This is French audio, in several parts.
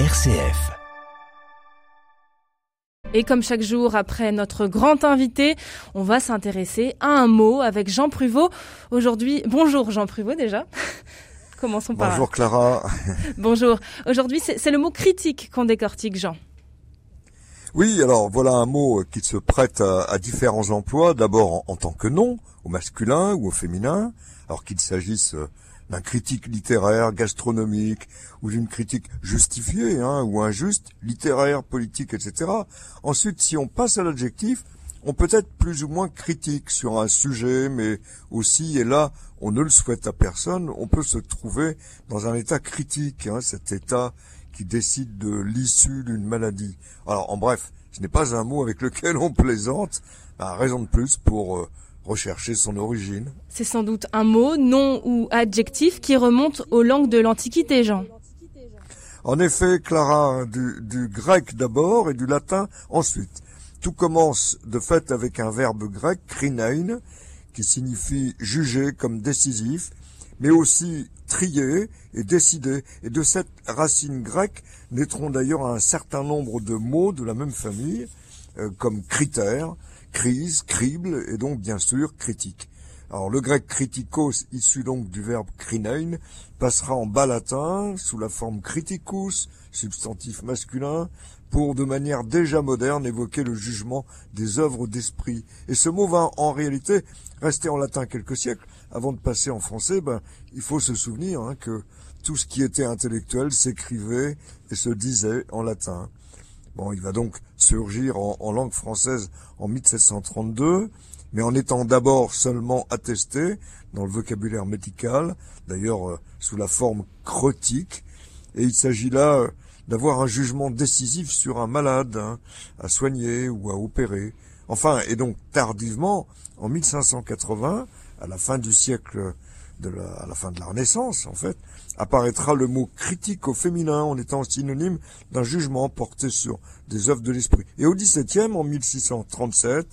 RCF. Et comme chaque jour, après notre grand invité, on va s'intéresser à un mot avec Jean Pruvot. Aujourd'hui, bonjour Jean Pruvot déjà. Commençons par. Bonjour Clara. bonjour. Aujourd'hui, c'est le mot critique qu'on décortique, Jean. Oui, alors voilà un mot qui se prête à, différents emplois. D'abord en, en, tant que nom, au masculin ou au féminin, alors qu'il s'agisse d'un critique littéraire, gastronomique, ou d'une critique justifiée hein, ou injuste, littéraire, politique, etc. Ensuite, si on passe à l'adjectif, on peut être plus ou moins critique sur un sujet, mais aussi, et là, on ne le souhaite à personne, on peut se trouver dans un état critique, hein, cet état qui décide de l'issue d'une maladie. Alors, en bref, ce n'est pas un mot avec lequel on plaisante, raison de plus pour euh, rechercher son origine. C'est sans doute un mot, nom ou adjectif qui remonte aux langues de l'Antiquité, Jean. En effet, Clara, du, du grec d'abord et du latin ensuite. Tout commence de fait avec un verbe grec, krinein, qui signifie juger comme décisif, mais aussi trier et décider. Et de cette racine grecque naîtront d'ailleurs un certain nombre de mots de la même famille, euh, comme critère, crise, crible et donc bien sûr critique. Alors le grec critikos, issu donc du verbe krinein, passera en bas latin sous la forme criticus, substantif masculin, pour de manière déjà moderne évoquer le jugement des œuvres d'esprit. Et ce mot va en réalité rester en latin quelques siècles. Avant de passer en français, ben, il faut se souvenir hein, que tout ce qui était intellectuel s'écrivait et se disait en latin. Bon, il va donc surgir en, langue française en 1732, mais en étant d'abord seulement attesté dans le vocabulaire médical, d'ailleurs euh, sous la forme crotique, et il s'agit là euh, d'avoir un jugement décisif sur un malade hein, à soigner ou à opérer. Enfin, et donc tardivement, en 1580, à la fin du siècle à la fin de la Renaissance, en fait, apparaîtra le mot critique au féminin en étant synonyme d'un jugement porté sur des œuvres de l'esprit. Et au XVIIe, en 1637,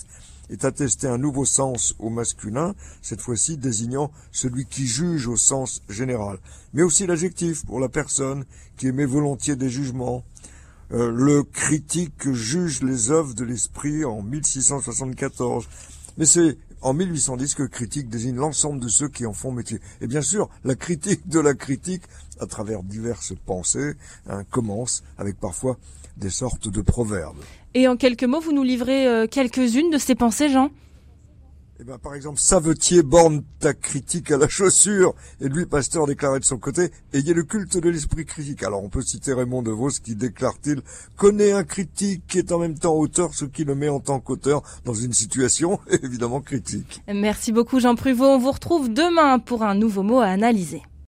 est attesté un nouveau sens au masculin, cette fois-ci désignant celui qui juge au sens général, mais aussi l'adjectif pour la personne qui émet volontiers des jugements. Euh, le critique juge les œuvres de l'esprit en 1674. Mais c'est en 1810 que critique désigne l'ensemble de ceux qui en font métier. Et bien sûr, la critique de la critique, à travers diverses pensées, hein, commence avec parfois des sortes de proverbes. Et en quelques mots, vous nous livrez euh, quelques-unes de ces pensées, Jean? Eh ben, par exemple, Savetier borne ta critique à la chaussure, et lui, Pasteur, déclarait de son côté, ayez le culte de l'esprit critique. Alors, on peut citer Raymond de Vos qui déclare-t-il, connaît un critique qui est en même temps auteur, ce qui le met en tant qu'auteur dans une situation évidemment critique. Merci beaucoup, Jean Pruvot. On vous retrouve demain pour un nouveau mot à analyser.